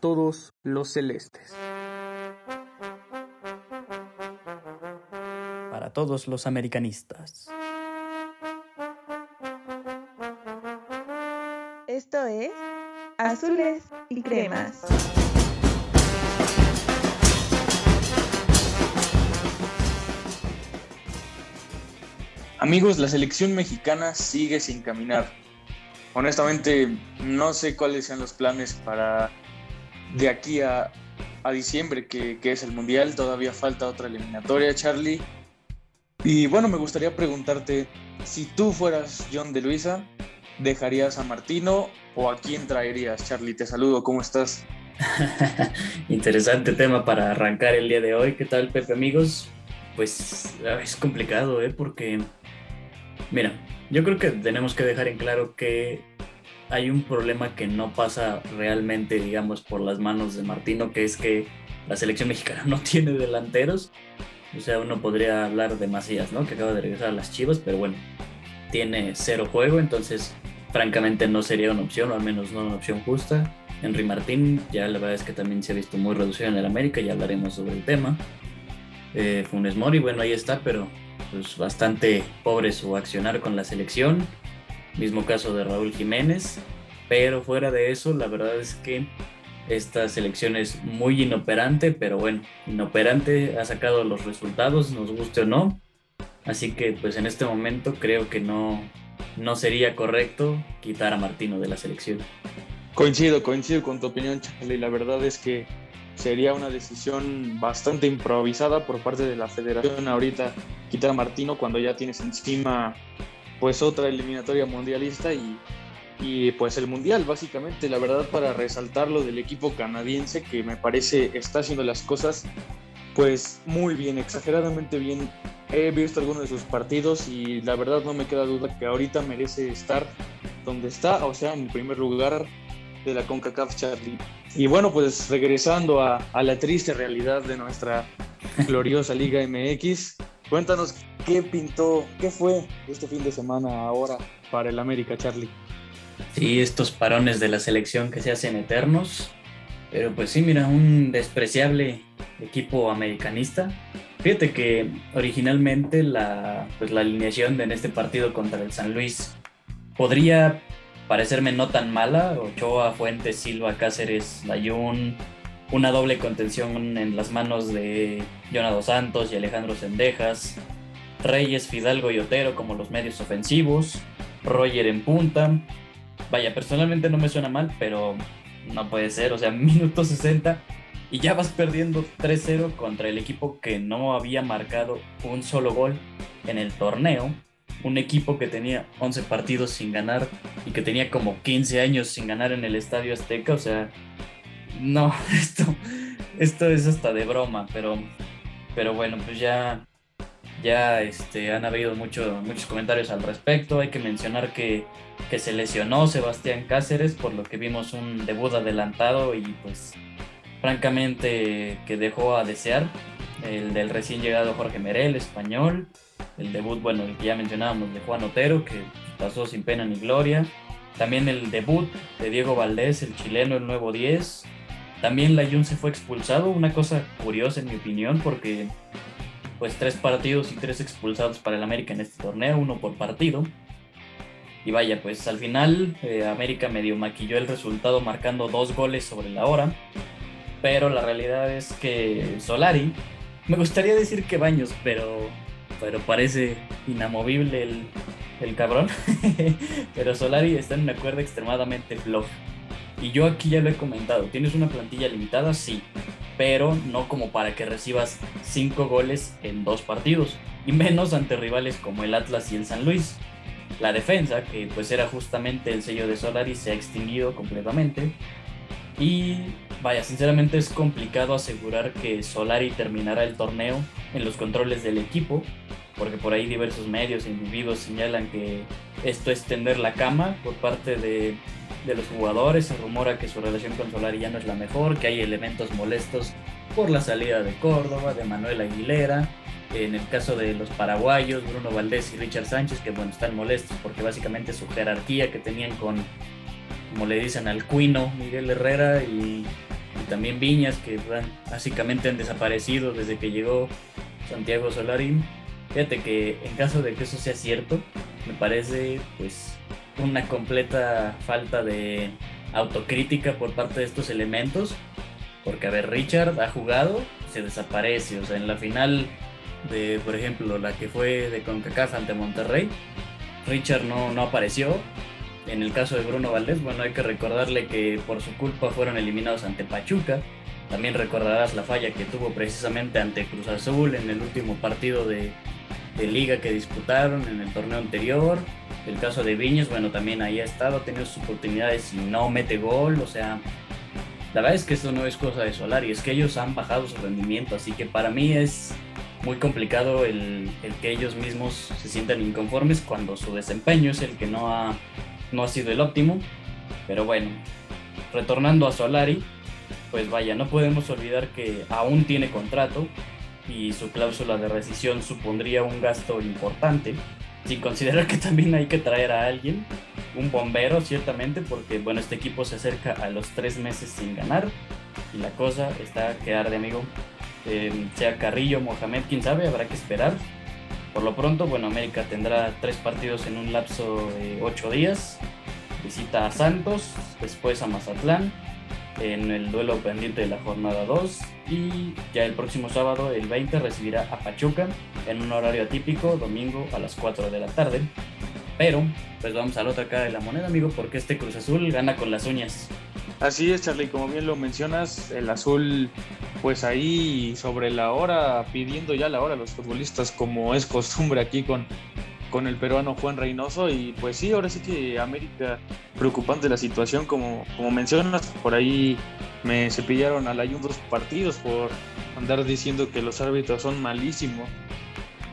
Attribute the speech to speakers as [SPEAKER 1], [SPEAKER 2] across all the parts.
[SPEAKER 1] todos los celestes.
[SPEAKER 2] Para todos los americanistas.
[SPEAKER 3] Esto es Azules y Cremas.
[SPEAKER 4] Amigos, la selección mexicana sigue sin caminar. Honestamente, no sé cuáles sean los planes para de aquí a, diciembre, que, que, es el Mundial. Todavía falta otra eliminatoria, Charlie. Y bueno, me gustaría preguntarte, si tú fueras John de Luisa, ¿dejarías a Martino o a quién traerías? Charlie, te saludo, ¿cómo estás?
[SPEAKER 2] Interesante tema para arrancar el día de hoy. ¿Qué tal, Pepe, amigos? Pues es complicado, ¿eh? Porque Mira, yo creo que tenemos que dejar en claro que hay un problema que no pasa realmente, digamos, por las manos de Martino, que es que la selección mexicana no tiene delanteros. O sea, uno podría hablar de Macías, ¿no? Que acaba de regresar a las Chivas, pero bueno, tiene cero juego, entonces francamente no sería una opción, o al menos no una opción justa. Henry Martín, ya la verdad es que también se ha visto muy reducido en el América, ya hablaremos sobre el tema. Eh, Funes Mori, bueno, ahí está, pero pues, bastante pobre su accionar con la selección. Mismo caso de Raúl Jiménez. Pero fuera de eso, la verdad es que esta selección es muy inoperante, pero bueno, inoperante ha sacado los resultados, nos guste o no. Así que pues en este momento creo que no, no sería correcto quitar a Martino de la selección.
[SPEAKER 4] Coincido, coincido con tu opinión, Charlie. La verdad es que sería una decisión bastante improvisada por parte de la federación ahorita quitar a Martino cuando ya tienes encima pues otra eliminatoria mundialista y, y pues el mundial básicamente la verdad para resaltar lo del equipo canadiense que me parece está haciendo las cosas pues muy bien exageradamente bien he visto algunos de sus partidos y la verdad no me queda duda que ahorita merece estar donde está o sea en primer lugar de la CONCACAF Charlie. Y bueno, pues regresando a, a la triste realidad de nuestra gloriosa Liga MX, cuéntanos qué pintó, qué fue este fin de semana ahora para el América, Charlie.
[SPEAKER 2] Sí, estos parones de la selección que se hacen eternos, pero pues sí, mira, un despreciable equipo americanista. Fíjate que originalmente la, pues la alineación en este partido contra el San Luis podría parecerme no tan mala. Ochoa, Fuentes, Silva, Cáceres, Layún, una doble contención en las manos de Jonado Santos y Alejandro Sendejas, Reyes, Fidalgo y Otero como los medios ofensivos, Roger en punta. Vaya, personalmente no me suena mal, pero no puede ser, o sea, minuto 60 y ya vas perdiendo 3-0 contra el equipo que no había marcado un solo gol en el torneo un equipo que tenía 11 partidos sin ganar y que tenía como 15 años sin ganar en el Estadio Azteca, o sea, no, esto, esto es hasta de broma, pero, pero bueno, pues ya, ya este, han habido mucho, muchos comentarios al respecto. Hay que mencionar que, que se lesionó Sebastián Cáceres, por lo que vimos un debut adelantado y pues francamente que dejó a desear. El del recién llegado Jorge Merel, español el debut, bueno, el que ya mencionábamos de Juan Otero, que pasó sin pena ni gloria. También el debut de Diego Valdés, el chileno, el nuevo 10. También Layun se fue expulsado, una cosa curiosa en mi opinión, porque pues tres partidos y tres expulsados para el América en este torneo, uno por partido. Y vaya, pues al final eh, América medio maquilló el resultado marcando dos goles sobre la hora. Pero la realidad es que Solari, me gustaría decir que Baños, pero pero parece inamovible el, el cabrón. pero Solari está en una cuerda extremadamente floja. Y yo aquí ya lo he comentado, ¿tienes una plantilla limitada? Sí, pero no como para que recibas 5 goles en dos partidos, y menos ante rivales como el Atlas y el San Luis. La defensa, que pues era justamente el sello de Solari, se ha extinguido completamente. Y vaya, sinceramente es complicado asegurar que Solari terminará el torneo en los controles del equipo, porque por ahí diversos medios e individuos señalan que esto es tender la cama por parte de, de los jugadores, se rumora que su relación con Solari ya no es la mejor, que hay elementos molestos por la salida de Córdoba, de Manuel Aguilera, en el caso de los paraguayos, Bruno Valdés y Richard Sánchez, que bueno, están molestos porque básicamente su jerarquía que tenían con, como le dicen al cuino, Miguel Herrera y también Viñas, que básicamente han desaparecido desde que llegó Santiago Solari. Fíjate que en caso de que eso sea cierto, me parece pues una completa falta de autocrítica por parte de estos elementos. Porque, a ver, Richard ha jugado, se desaparece. O sea, en la final de, por ejemplo, la que fue de CONCACAF ante Monterrey, Richard no, no apareció. En el caso de Bruno Valdés, bueno, hay que recordarle que por su culpa fueron eliminados ante Pachuca. También recordarás la falla que tuvo precisamente ante Cruz Azul en el último partido de, de liga que disputaron en el torneo anterior. El caso de Viñas, bueno, también ahí ha estado, ha tenido sus oportunidades y no mete gol. O sea, la verdad es que esto no es cosa de Solari, es que ellos han bajado su rendimiento. Así que para mí es muy complicado el, el que ellos mismos se sientan inconformes cuando su desempeño es el que no ha, no ha sido el óptimo. Pero bueno, retornando a Solari, pues vaya, no podemos olvidar que aún tiene contrato y su cláusula de rescisión supondría un gasto importante, sin considerar que también hay que traer a alguien, un bombero ciertamente, porque bueno, este equipo se acerca a los tres meses sin ganar y la cosa está a quedar de amigo. Eh, sea Carrillo, Mohamed, quién sabe, habrá que esperar. Por lo pronto, bueno, América tendrá tres partidos en un lapso de ocho días. Visita a Santos, después a Mazatlán, en el duelo pendiente de la jornada 2 y ya el próximo sábado, el 20, recibirá a Pachuca en un horario atípico, domingo a las 4 de la tarde. Pero, pues vamos a la otra cara de la moneda, amigo, porque este Cruz Azul gana con las uñas.
[SPEAKER 4] Así es, Charlie, como bien lo mencionas, el azul, pues ahí sobre la hora, pidiendo ya la hora a los futbolistas, como es costumbre aquí con, con el peruano Juan Reynoso. Y pues sí, ahora sí que América, preocupante la situación, como, como mencionas, por ahí me cepillaron al ayuno dos partidos por andar diciendo que los árbitros son malísimos.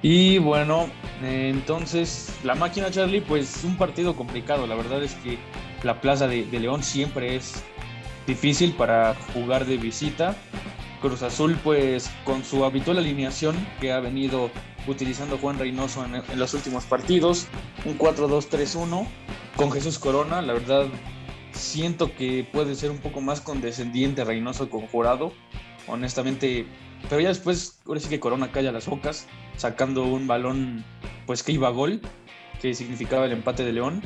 [SPEAKER 4] Y bueno, entonces la máquina Charlie, pues un partido complicado. La verdad es que la plaza de, de, León siempre es difícil para jugar de visita. Cruz Azul, pues con su habitual alineación que ha venido utilizando Juan Reynoso en, los últimos partidos, un 4-2-3-1 con Jesús Corona. La verdad, siento que puede ser un poco más condescendiente Reynoso con Jurado. Honestamente, pero ya después, ahora sí que Corona calla las bocas, sacando un balón pues que iba a gol, que significaba el empate de León.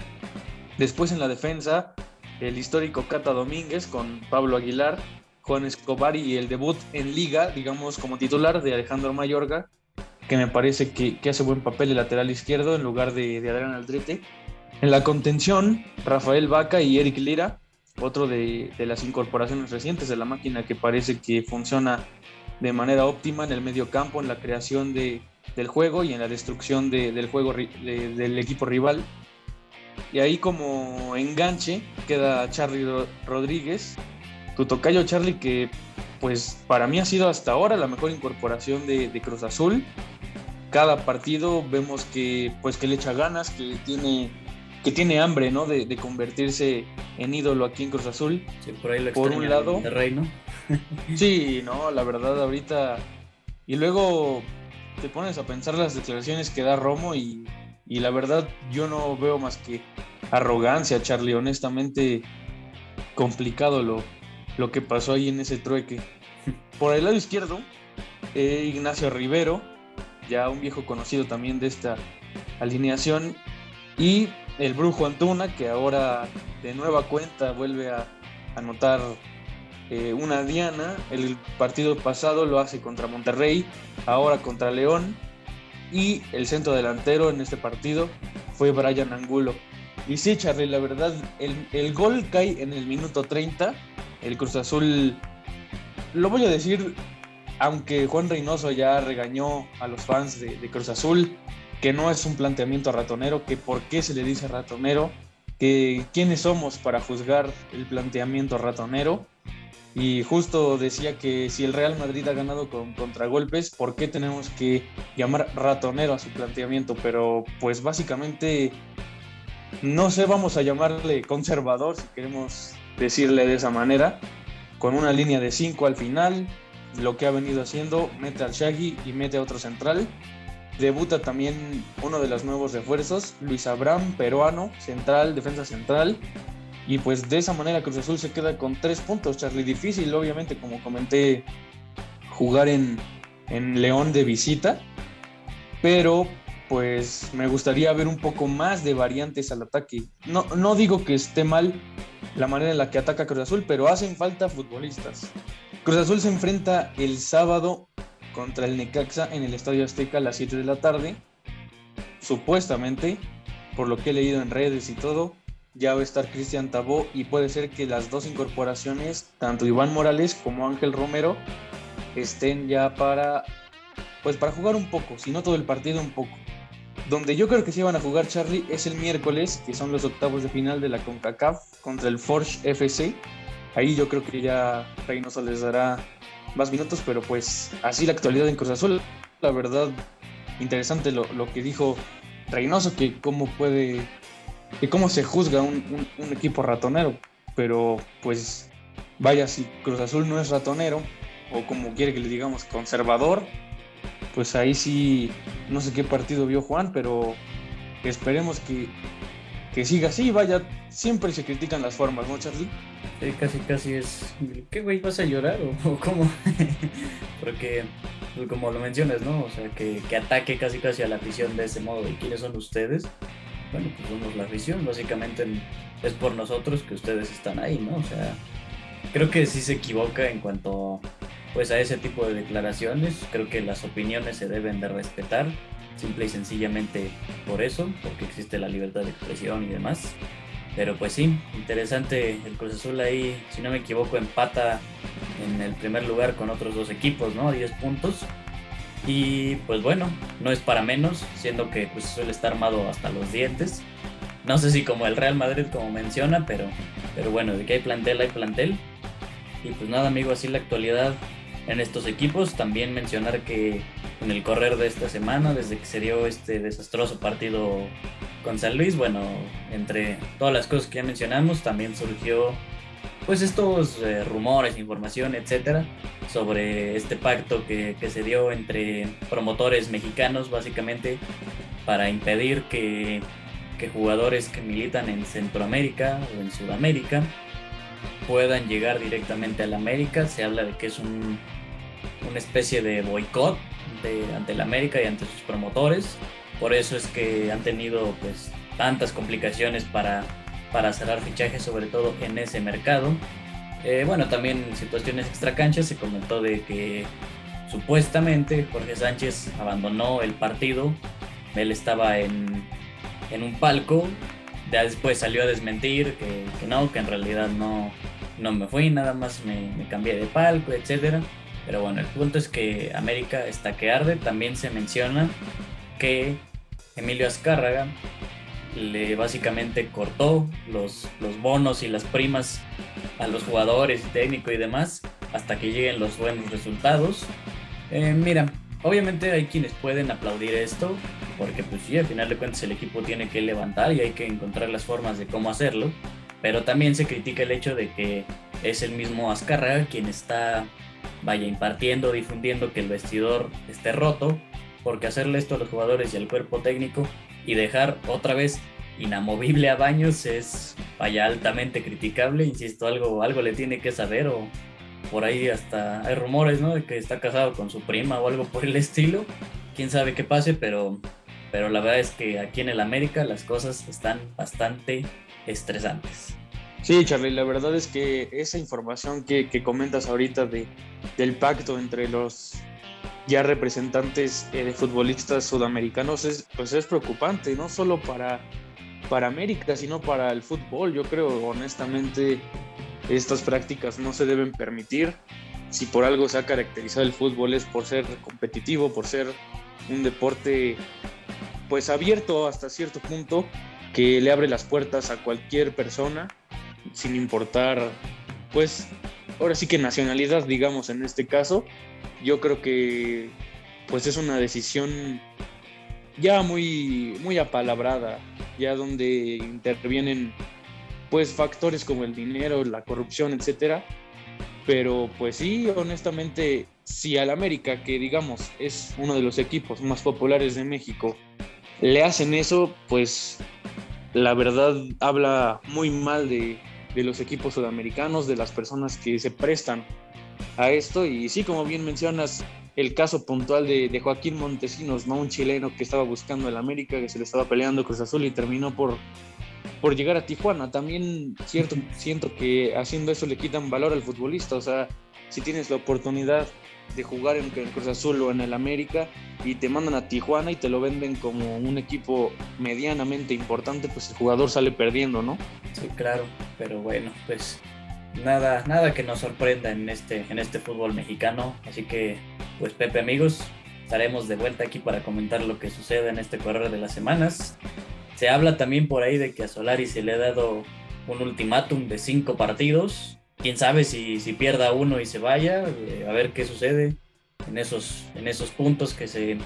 [SPEAKER 4] Después en la defensa, el histórico Cata Domínguez con Pablo Aguilar, Juan Escobar y el debut en liga, digamos como titular de Alejandro Mayorga, que me parece que, hace buen papel el lateral izquierdo en lugar de, de Adrián Aldrete. En la contención, Rafael Vaca y Eric Lira, otro de, de, las incorporaciones recientes de la máquina que parece que funciona de manera óptima en el medio campo, en la creación de, del juego y en la destrucción de, del juego de, del equipo rival. Y ahí como enganche queda Charlie Rodríguez, tu tocayo Charlie que pues para mí ha sido hasta ahora la mejor incorporación de, de Cruz Azul. Cada partido vemos que pues que le echa ganas, que tiene que tiene hambre, ¿no? De, de, convertirse en ídolo aquí en Cruz Azul.
[SPEAKER 2] Sí, por, ahí lo
[SPEAKER 4] por un lado. Sí, no, la verdad ahorita. Y luego te pones a pensar las declaraciones que da Romo y, y la verdad yo no veo más que arrogancia, Charlie. Honestamente, complicado lo, lo que pasó ahí en ese trueque. Por el lado izquierdo, eh, Ignacio Rivero, ya un viejo conocido también de esta alineación. Y el Brujo Antuna, que ahora de nueva cuenta vuelve a anotar eh, una diana. El partido pasado lo hace contra Monterrey, ahora contra León. Y el centro delantero en este partido fue Brian Angulo. Y sí, Charlie, la verdad, el, el gol cae en el minuto 30. El Cruz Azul, lo voy a decir, aunque Juan Reynoso ya regañó a los fans de, Cruz Azul, que no es un planteamiento ratonero, que por qué se le dice ratonero, que quiénes somos para juzgar el planteamiento ratonero. Y justo decía que si el Real Madrid ha ganado con contragolpes, ¿por qué tenemos que llamar ratonero a su planteamiento? Pero pues básicamente, no sé, vamos a llamarle conservador, si queremos decirle de esa manera, con una línea de 5 al final, lo que ha venido haciendo, mete al Shaggy y mete a otro central, Debuta también uno de los nuevos refuerzos, Luis Abraham, peruano, central, defensa central. Y pues de esa manera Cruz Azul se queda con tres puntos, Charlie. Difícil, obviamente, como comenté, jugar en, en León de visita. Pero pues me gustaría ver un poco más de variantes al ataque. No, no digo que esté mal la manera en la que ataca Cruz Azul, pero hacen falta futbolistas. Cruz Azul se enfrenta el sábado contra el Necaxa en el Estadio Azteca a las 7 de la tarde. Supuestamente, por lo que he leído en redes y todo, ya va a estar Cristian Tabó y puede ser que las dos incorporaciones, tanto Iván Morales como Ángel Romero, estén ya para pues para jugar un poco, si no todo el partido un poco. Donde yo creo que sí van a jugar Charlie es el miércoles, que son los octavos de final de la CONCACAF contra el Forge FC. Ahí yo creo que ya Reynoso les dará más minutos, pero pues así la actualidad en Cruz Azul. La verdad, interesante lo, lo que dijo Reynoso, que cómo puede, que cómo se juzga un, un, equipo ratonero. Pero pues vaya, si Cruz Azul no es ratonero, o como quiere que le digamos conservador, pues ahí sí, no sé qué partido vio Juan, pero esperemos que, que siga así. Vaya, siempre se critican las formas, ¿no, Charlie?
[SPEAKER 2] Sí, casi, casi es. ¿Qué güey vas a llorar o, cómo? Porque, pues, como lo mencionas, ¿no? O sea, que, que, ataque casi casi a la afición de ese modo. ¿Y quiénes son ustedes? Bueno, pues somos la afición. Básicamente es por nosotros que ustedes están ahí, ¿no? O sea, creo que sí se equivoca en cuanto pues a ese tipo de declaraciones. Creo que las opiniones se deben de respetar, simple y sencillamente por eso, porque existe la libertad de expresión y demás. Pero pues sí, interesante el Cruz Azul ahí, si no me equivoco, empata en el primer lugar con otros dos equipos, ¿no? 10 puntos. Y pues bueno, no es para menos, siendo que Cruz Azul está armado hasta los dientes. No sé si como el Real Madrid como menciona, pero, pero bueno, de que hay plantel, hay plantel. Y pues nada, amigo, así la actualidad en estos equipos. También mencionar que en el correr de esta semana, desde que se dio este desastroso partido con San Luis, bueno, entre todas las cosas que ya mencionamos, también surgió pues estos eh, rumores, información, etcétera, sobre este pacto que, que, se dio entre promotores mexicanos, básicamente, para impedir que, que jugadores que militan en Centroamérica o en Sudamérica puedan llegar directamente a la América. Se habla de que es un, una especie de boicot ante la América y ante sus promotores. Por eso es que han tenido pues tantas complicaciones para, para cerrar fichajes, sobre todo en ese mercado. Eh, bueno, también en situaciones extracanchas se comentó de que supuestamente Jorge Sánchez abandonó el partido. Él estaba en, en un palco ya después salió a desmentir que, no, que en realidad no, no me fui, nada más me, me, cambié de palco, etcétera. Pero bueno, el punto es que América está que arde. También se menciona que Emilio Azcárraga le básicamente cortó los, los bonos y las primas a los jugadores, técnico y demás hasta que lleguen los buenos resultados. Eh, mira, Obviamente hay quienes pueden aplaudir esto, porque pues sí, al final de cuentas el equipo tiene que levantar y hay que encontrar las formas de cómo hacerlo, pero también se critica el hecho de que es el mismo Azcárraga quien está, vaya, impartiendo, difundiendo que el vestidor esté roto, porque hacerle esto a los jugadores y al cuerpo técnico y dejar otra vez inamovible a Baños es, vaya, altamente criticable, insisto, algo, algo le tiene que saber o por ahí hasta hay rumores, ¿no? De que está casado con su prima o algo por el estilo. Quién sabe qué pase, pero, pero la verdad es que aquí en el América las cosas están bastante estresantes.
[SPEAKER 4] Sí, Charlie, la verdad es que esa información que, que comentas ahorita de, del pacto entre los ya representantes eh, de futbolistas sudamericanos es, pues es preocupante, no solo para, para América, sino para el fútbol. Yo creo, honestamente, estas prácticas no se deben permitir. Si por algo se ha caracterizado el fútbol es por ser competitivo, por ser un deporte pues abierto hasta cierto punto que le abre las puertas a cualquier persona sin importar pues ahora sí que nacionalidad digamos en este caso yo creo que pues es una decisión ya muy muy apalabrada ya donde intervienen pues factores como el dinero, la corrupción, etcétera. Pero pues sí, honestamente, si al América, que digamos es uno de los equipos más populares de México, le hacen eso, pues la verdad habla muy mal de, de los equipos sudamericanos, de las personas que se prestan a esto. Y sí, como bien mencionas, el caso puntual de, Joaquín Montesinos, ¿no? un chileno que estaba buscando el América, que se le estaba peleando Cruz Azul y terminó por, por llegar a Tijuana. También cierto, siento que haciendo eso le quitan valor al futbolista. O sea, si tienes la oportunidad de jugar en el Cruz Azul o en el América y te mandan a Tijuana y te lo venden como un equipo medianamente importante, pues el jugador sale perdiendo, ¿no?
[SPEAKER 2] Sí, claro, pero bueno, pues nada, nada que nos sorprenda en este, en este fútbol mexicano. Así que, pues Pepe amigos, estaremos de vuelta aquí para comentar lo que sucede en este correr de las semanas. Se habla también por ahí de que a Solari se le ha dado un ultimátum de cinco partidos. Quién sabe si, si pierda uno y se vaya, eh, a ver qué sucede en esos, en esos puntos que se,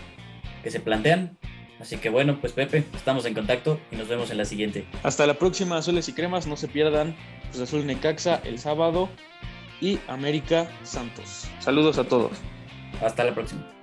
[SPEAKER 2] que se plantean. Así que bueno, pues Pepe, estamos en contacto y nos vemos en la siguiente.
[SPEAKER 4] Hasta la próxima, Azules y Cremas, no se pierdan Cruz Azul Necaxa el sábado y América Santos. Saludos a todos.
[SPEAKER 2] Hasta la próxima.